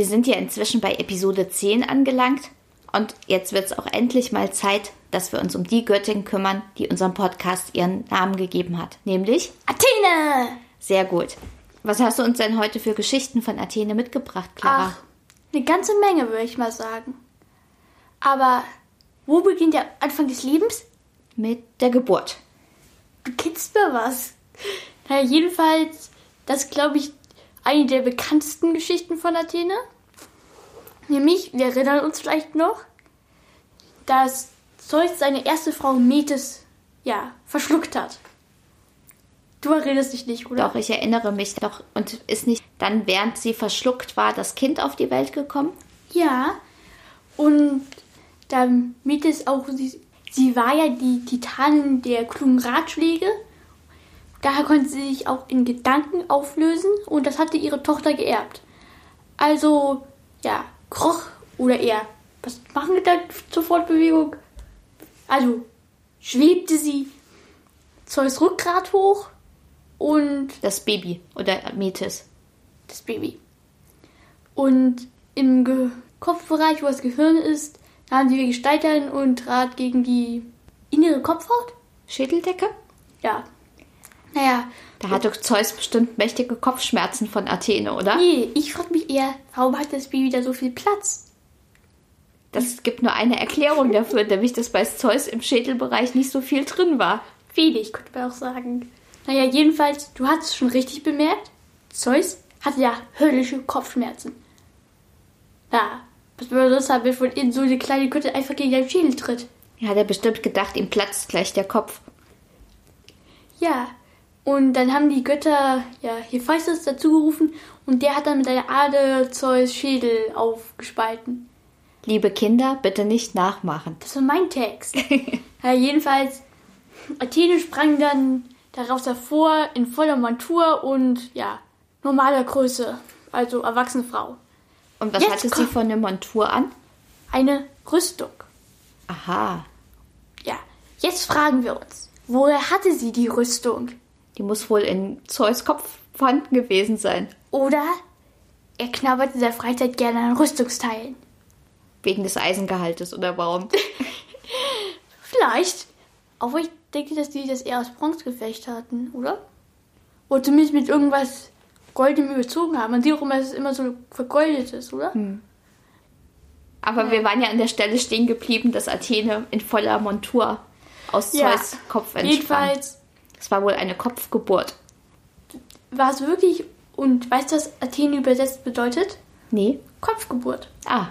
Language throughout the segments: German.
Wir sind ja inzwischen bei Episode 10 angelangt und jetzt wird es auch endlich mal Zeit, dass wir uns um die Göttin kümmern, die unserem Podcast ihren Namen gegeben hat, nämlich Athene! Sehr gut. Was hast du uns denn heute für Geschichten von Athene mitgebracht, Clara? Ach, eine ganze Menge, würde ich mal sagen. Aber wo beginnt der Anfang des Lebens? Mit der Geburt. Du kennst mir was. Naja, jedenfalls, das glaube ich eine der bekanntesten Geschichten von Athene. Nämlich, wir erinnern uns vielleicht noch, dass Zeus seine erste Frau Metis, ja, verschluckt hat. Du erinnerst dich nicht, oder? Doch, ich erinnere mich doch. Und ist nicht dann, während sie verschluckt war, das Kind auf die Welt gekommen? Ja. Und da Metis auch, sie, sie war ja die Titanin der klugen Ratschläge. Daher konnte sie sich auch in Gedanken auflösen und das hatte ihre Tochter geerbt. Also, ja, kroch oder eher, was machen wir da zur Fortbewegung? Also, schwebte sie Zeus Rückgrat hoch und Das Baby oder Metis. das Baby. Und im Ge Kopfbereich, wo das Gehirn ist, nahm die Gestalterin und trat gegen die innere Kopfhaut. Schädeldecke? Ja. Naja, Da hatte Zeus bestimmt mächtige Kopfschmerzen von Athene, oder? nee, ich frage mich eher, warum hat das Baby da so viel Platz? Das gibt nur eine Erklärung dafür, nämlich dass bei Zeus im Schädelbereich nicht so viel drin war. Wenig, könnte man auch sagen. Naja, jedenfalls, du hast es schon richtig bemerkt. Zeus hatte ja höllische Kopfschmerzen. Ja, was würde das haben, wenn von innen so eine kleine Göttin einfach gegen deinen Schädel tritt? Er hat er bestimmt gedacht, ihm platzt gleich der Kopf. Ja, und dann haben die Götter ja Hephaistos dazu gerufen und der hat dann mit einer Ader Zeus Schädel aufgespalten. Liebe Kinder, bitte nicht nachmachen. Das war mein Text. ja, jedenfalls, Athene sprang dann daraus hervor in voller Montur und ja, normaler Größe, also erwachsene Frau. Und was Jetzt hatte sie von der Montur an? Eine Rüstung. Aha, Ja, jetzt fragen wir uns, woher hatte sie die Rüstung? Die muss wohl in Zeus Kopf vorhanden gewesen sein. Oder er knabbert in der Freizeit gerne an Rüstungsteilen. Wegen des Eisengehaltes oder warum? Vielleicht. Aber ich denke, dass die das eher aus Bronzegefecht hatten, oder? Oder zumindest mit irgendwas Goldenem überzogen haben. Man sieht auch immer, dass es immer so vergoldet ist, oder? Aber wir waren ja an der Stelle stehen geblieben, dass Athene in voller Montur aus Ja. Zeus Kopf entsprang. Jedenfalls Es war wohl eine Kopfgeburt. war es wirklich, und weißt du, was Athene übersetzt bedeutet? Nee? Kopfgeburt. Ah,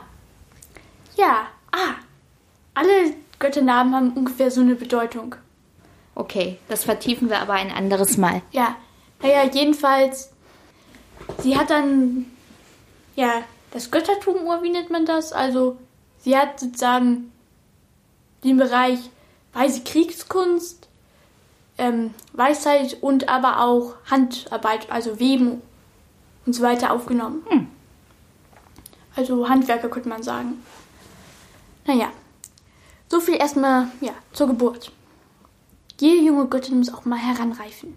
Ja, ah. Alle Götternamen haben ungefähr so eine Bedeutung. okay. Das vertiefen wir aber ein anderes Mal. Ja, naja, jedenfalls, sie hat dann, ja, das Göttertum, oder wie nennt man das? Also, sie hat sozusagen den Bereich weise Kriegskunst, ähm, Weisheit und aber auch Handarbeit, also Weben und so weiter aufgenommen. Also Handwerker könnte man sagen. Naja, so viel erstmal, ja, zur Geburt. Jede junge Göttin muss auch mal heranreifen.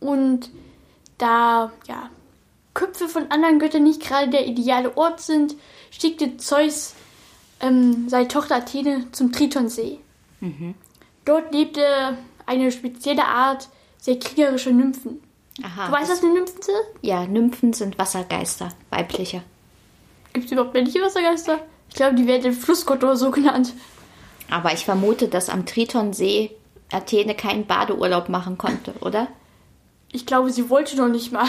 Und da ja, Köpfe von anderen Göttern nicht gerade der ideale Ort sind, schickte Zeus ähm, seine Tochter Athene zum Tritonsee. Dort lebte eine spezielle Art sehr kriegerischer Nymphen. Aha. Du weißt, was eine Nymphen sind? Ja, Nymphen sind Wassergeister, weibliche. Gibt es überhaupt männliche Wassergeister? Ich glaube, die werden Flussgott oder so genannt. Aber ich vermute, dass am Tritonsee Athene keinen Badeurlaub machen konnte, oder? Ich glaube, sie wollte noch nicht mal.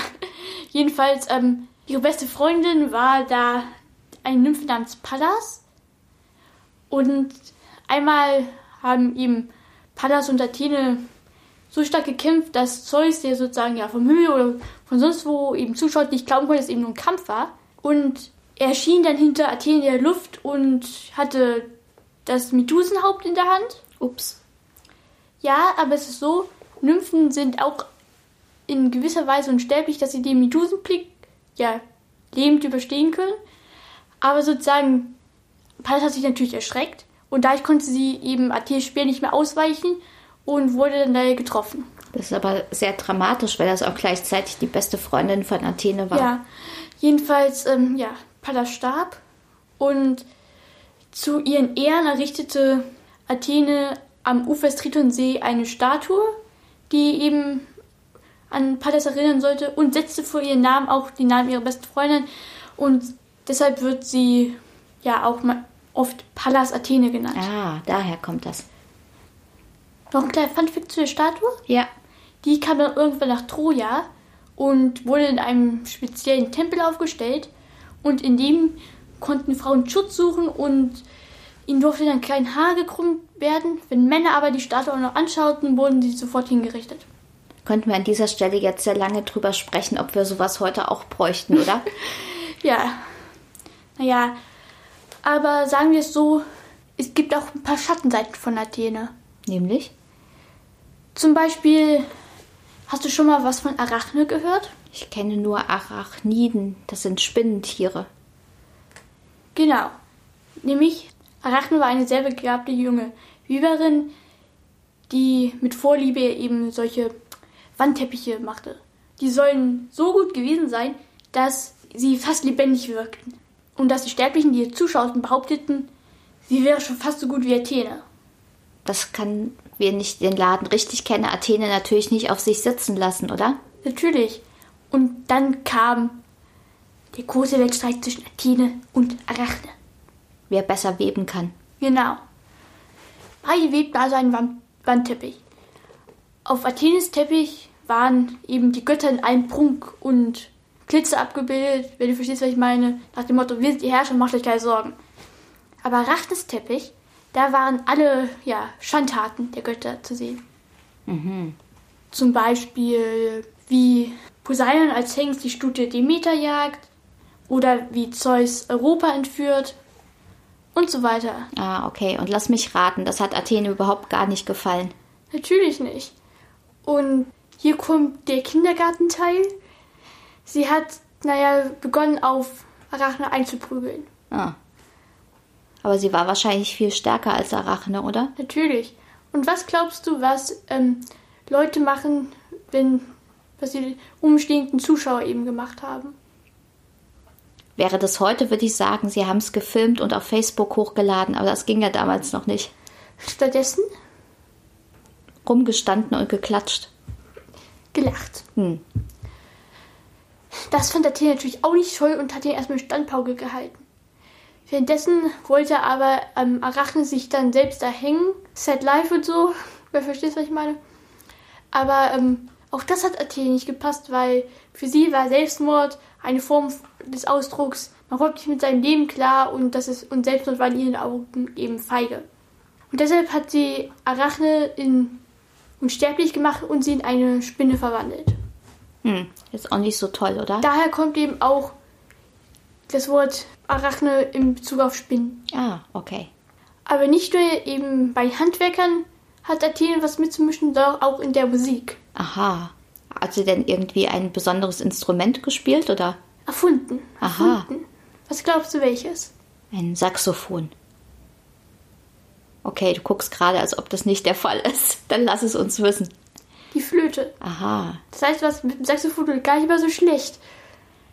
Jedenfalls, ähm, ihre beste Freundin war da eine Nymphe namens Pallas. Und einmal haben ihm Pallas und Athene so stark gekämpft, dass Zeus, der sozusagen ja vom Himmel oder von sonst wo eben zuschaut, nicht glauben konnte, dass es eben nur ein Kampf war. Und er schien dann hinter Athen in der Luft und hatte das Medusenhaupt in der Hand. Ups. Ja, aber es ist so, Nymphen sind auch in gewisser Weise unsterblich, dass sie den Medusenblick ja lebend überstehen können. Aber sozusagen, Pallas hat sich natürlich erschreckt und dadurch konnte sie eben Athenes Speer nicht mehr ausweichen und wurde dann daher getroffen. Das ist aber sehr dramatisch, weil das auch gleichzeitig die beste Freundin von Athene war. Ja, jedenfalls, ähm, ja, Pallas starb und zu ihren Ehren errichtete Athene am Ufer des Tritonsee eine Statue, die eben an Pallas erinnern sollte und setzte vor ihren Namen auch den Namen ihrer besten Freundin und deshalb wird sie ja auch mal oft Pallas Athene genannt. Ah, daher kommt das. Noch ein kleiner Funfact zu der Statue. Ja. Die kam dann irgendwann nach Troja und wurde in einem speziellen Tempel aufgestellt. Und in dem konnten Frauen Schutz suchen und ihnen durfte dann kein Haar gekrümmt werden. Wenn Männer aber die Statue auch noch anschauten, wurden sie sofort hingerichtet. Könnten wir an dieser Stelle jetzt sehr lange drüber sprechen, ob wir sowas heute auch bräuchten, oder? Ja. Naja. Aber sagen wir es so, es gibt auch ein paar Schattenseiten von Athene. Nämlich? Zum Beispiel, hast du schon mal was von Arachne gehört? Ich kenne nur Arachniden. Das sind Spinnentiere. Genau. Nämlich, Arachne war eine sehr begabte junge Weaverin, die mit Vorliebe eben solche Wandteppiche machte. Die sollen so gut gewesen sein, dass sie fast lebendig wirkten. Und dass die Sterblichen, die ihr zuschauten, behaupteten, sie wäre schon fast so gut wie Athene. Das kann, wir nicht den Laden richtig kennen, Athene natürlich nicht auf sich sitzen lassen, oder? Natürlich. Und dann kam der große Wettstreit zwischen Athene und Arachne. Wer besser weben kann. Genau. Beide webten also einen Wand Wandteppich. Auf Athenes Teppich waren eben die Götter in allem Prunk und Glitzer abgebildet, wenn du verstehst, was ich meine. Nach dem Motto, wir sind die Herrscher, macht euch keine Sorgen. Aber Arachnes Teppich, da waren alle ja, Schandtaten der Götter zu sehen. Zum Beispiel, wie Poseidon als Hengst die Stute Demeter jagt oder wie Zeus Europa entführt und so weiter. Ah, okay. Und lass mich raten, das hat Athene überhaupt gar nicht gefallen. Natürlich nicht. Und hier kommt der Kindergartenteil. Sie hat, naja, begonnen auf Arachne einzuprügeln. Ah. Aber sie war wahrscheinlich viel stärker als Arachne, oder? Natürlich. Und was glaubst du, was ähm, Leute machen, wenn was die umstehenden Zuschauer eben gemacht haben? Wäre das heute, würde ich sagen, sie haben es gefilmt und auf Facebook hochgeladen, aber das ging ja damals noch nicht. Stattdessen Rumgestanden und geklatscht. gelacht. Hm. Das fand Athene natürlich auch nicht toll und hat ihn erstmal Standpauke gehalten. Währenddessen wollte aber ähm, Arachne sich dann selbst erhängen. Sad Life und so. Wer versteht, was ich meine? Aber ähm, auch das hat Athene nicht gepasst, weil für sie war Selbstmord eine Form des Ausdrucks, man kommt nicht mit seinem Leben klar und das ist und Selbstmord war in ihren Augen eben feige. Und deshalb hat sie Arachne in unsterblich gemacht und sie in eine Spinne verwandelt. Hm. Ist auch nicht so toll, oder? Daher kommt eben auch das Wort Arachne in Bezug auf Spinnen. Ah, okay. Aber nicht nur eben bei Handwerkern hat Athene was mitzumischen, sondern auch in der Musik. Aha. Hat sie denn irgendwie ein besonderes Instrument gespielt oder Erfunden. Aha. Erfunden. Was glaubst du welches? ein Saxophon? Okay, du guckst gerade, als ob das nicht der Fall ist. Dann lass es uns wissen. Die Flöte. Aha. Das heißt, was mit dem Saxophon gar nicht mal so schlecht.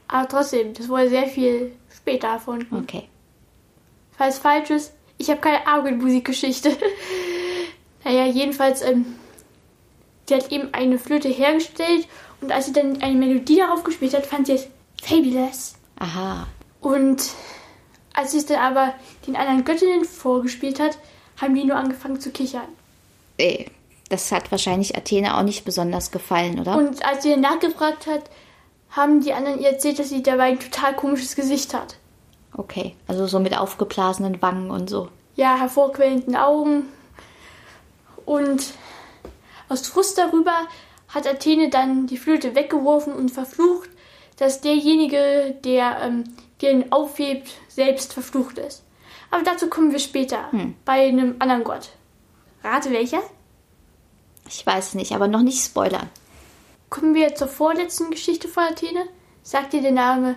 Aber trotzdem, das wurde sehr viel später erfunden. Okay. Falls falsch ist, ich habe keine Ahnung in Musikgeschichte. naja, jedenfalls, ähm, sie hat eben eine Flöte hergestellt und als sie dann eine Melodie darauf gespielt hat, fand sie es fabulous. Aha. Und als sie es dann aber den anderen Göttinnen vorgespielt hat, haben die nur angefangen zu kichern. Äh, Das hat wahrscheinlich Athene auch nicht besonders gefallen, oder? Und als sie nachgefragt hat, haben die anderen ihr erzählt, dass sie dabei ein total komisches Gesicht hat. Okay, also so mit aufgeblasenen Wangen und so. Ja, hervorquellenden Augen. Und aus Frust darüber hat Athene dann die Flöte weggeworfen und verflucht, dass derjenige, der ähm, die ihn aufhebt, selbst verflucht ist. Aber dazu kommen wir später, bei einem anderen Gott. Rate welcher? Ich weiß nicht, aber noch nicht spoilern. Kommen wir zur vorletzten Geschichte von Athene. Sagt dir der Name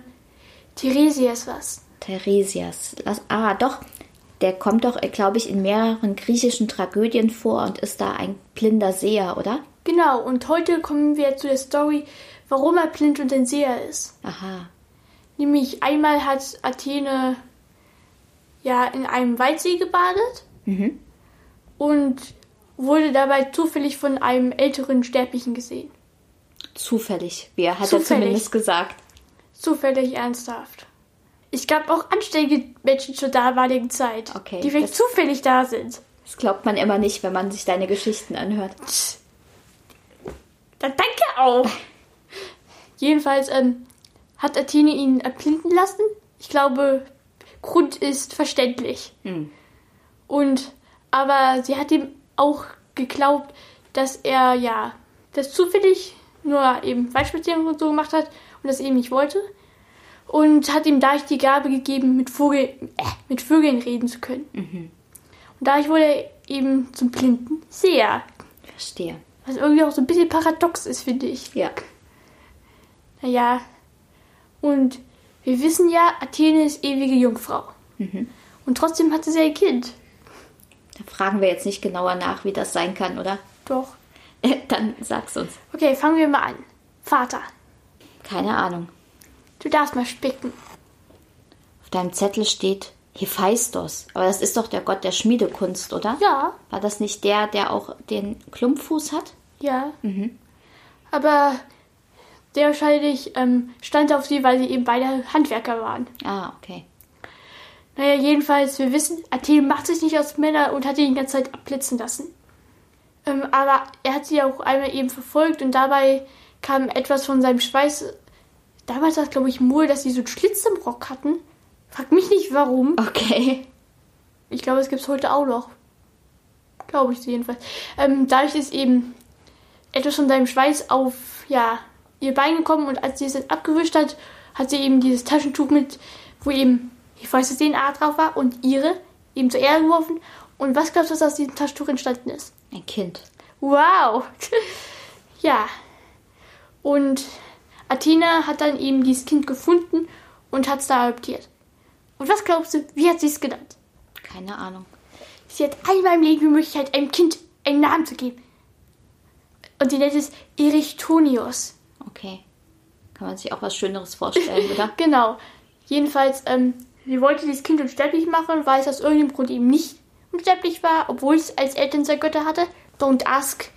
Theresias was? Theresias. Ah, doch. Der kommt doch, glaube ich, in mehreren griechischen Tragödien vor und ist da ein blinder Seher, oder? Genau, und heute kommen wir zu der Story, warum er blind und ein Seher ist. Aha. Nämlich einmal hat Athene ja in einem Waldsee gebadet und wurde dabei zufällig von einem älteren Sterblichen gesehen. Zufällig. Wer hat er Zufällig. zumindest gesagt? Zufällig ernsthaft. Es gab auch anständige Menschen zur damaligen Zeit, Okay, die vielleicht zufällig da sind. Das glaubt man immer nicht, wenn man sich deine Geschichten anhört. Dann danke auch. Jedenfalls ähm, hat Athene ihn erblinden lassen. Ich glaube, Grund ist verständlich. Und aber sie hat ihm auch geglaubt, dass er ja das zufällig nur eben Waldspaziergang und so gemacht hat und das eben nicht wollte. Und hat ihm dadurch die Gabe gegeben, mit, Vogel, äh, mit Vögeln reden zu können. Und dadurch wurde er eben zum blinden Seher. Verstehe. Was irgendwie auch so ein bisschen paradox ist, finde ich. Ja. Naja, und wir wissen ja, Athene ist ewige Jungfrau. Und trotzdem hatte sie ein Kind. Fragen wir jetzt nicht genauer nach, wie das sein kann, oder? Doch. Dann sag's uns. Okay, fangen wir mal an. Vater, Keine Ahnung. du darfst mal spicken. Auf deinem Zettel steht Hephaistos. Aber das ist doch der Gott der Schmiedekunst, oder? Ja, War das nicht der, der auch den Klumpfuß hat? ja. Aber sehr wahrscheinlich ähm, stand auf sie, weil sie eben beide Handwerker waren. Ah, okay. Naja, jedenfalls, wir wissen, Athen macht sich nicht aus Männern und hat ihn die ganze Zeit abblitzen lassen. Ähm, aber er hat sie auch einmal eben verfolgt und dabei kam etwas von seinem Schweiß. Damals war es, glaube ich, Mohl, dass sie so einen Schlitz im Rock hatten. Frag mich nicht warum. Okay. Ich glaube, es gibt es heute auch noch. Glaube ich jedenfalls. Ähm, dadurch ist eben etwas von seinem Schweiß auf, ja, ihr Bein gekommen und als sie es dann abgewischt hat, hat sie eben dieses Taschentuch mit, wo eben die weiße DNA drauf war und ihre eben zur Erde geworfen. Und was glaubst du, was aus diesem Taschentuch entstanden ist? Ein Kind. Wow! ja. Und Athena hat dann eben dieses Kind gefunden und hat es da adoptiert. Und was glaubst du, wie hat sie es genannt? Keine Ahnung. Sie hat einmal im Leben die Möglichkeit, einem Kind einen Namen zu geben. Und sie nennt es Erichtonius. Okay. Kann man sich auch was Schöneres vorstellen, oder? Genau. Jedenfalls, ähm, sie wollte dieses Kind unsterblich machen, weil es aus irgendeinem Grund eben nicht unsterblich war, obwohl es als Eltern zwei Götter hatte. Don't ask.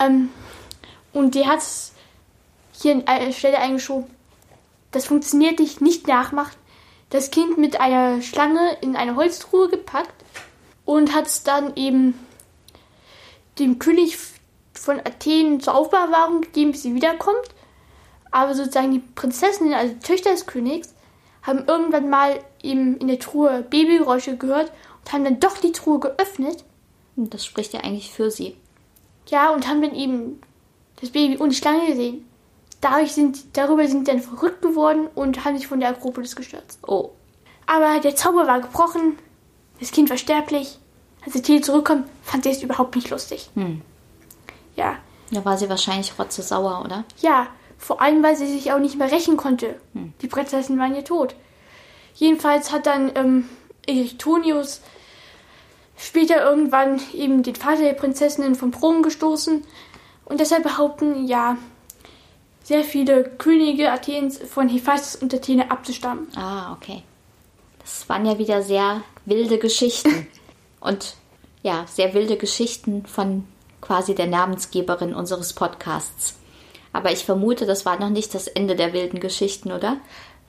Ähm, und die hat es hier an einer Stelle eingeschoben. Das funktioniert nicht, nicht nachmachen. Das Kind mit einer Schlange in eine Holztruhe gepackt und hat es dann eben dem König von Athen zur Aufbewahrung gegeben, bis sie wiederkommt. Aber sozusagen die Prinzessinnen, also die Töchter des Königs, haben irgendwann mal eben in der Truhe Babygeräusche gehört und haben dann doch die Truhe geöffnet. Das spricht ja eigentlich für sie. Ja, und haben dann eben das Baby und die Schlange gesehen. Dadurch sind, darüber sind sie dann verrückt geworden und haben sich von der Akropolis gestürzt. Oh. Aber der Zauber war gebrochen, das Kind war sterblich. Als Athene zurückkommt, fand sie es überhaupt nicht lustig. Hm. Ja, Da war sie wahrscheinlich rotzesauer, oder? ja, vor allem, weil sie sich auch nicht mehr rächen konnte. Die Prinzessinnen waren ja tot. Jedenfalls hat dann ähm, Erichtonius später irgendwann eben den Vater der Prinzessinnen vom Thron gestoßen. Und deshalb behaupten ja sehr viele Könige Athens von Hephaistos und Athene abzustammen. Ah, okay. Das waren ja wieder sehr wilde Geschichten. Und ja, sehr wilde Geschichten von quasi der Namensgeberin unseres Podcasts. Aber ich vermute, das war noch nicht das Ende der wilden Geschichten, oder?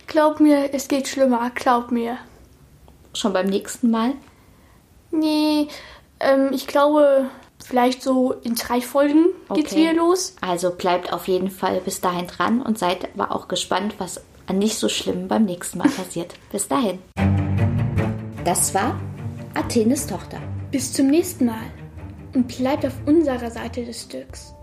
Glaub mir, es geht schlimmer, glaub mir. Schon beim nächsten Mal? Nee, ähm, ich glaube, vielleicht so in drei Folgen geht's Okay. wieder los. Also bleibt auf jeden Fall bis dahin dran und seid aber auch gespannt, was an nicht so schlimm beim nächsten Mal passiert. Bis dahin. Das war Athenes Tochter. Bis zum nächsten Mal und bleibt auf unserer Seite des Stücks.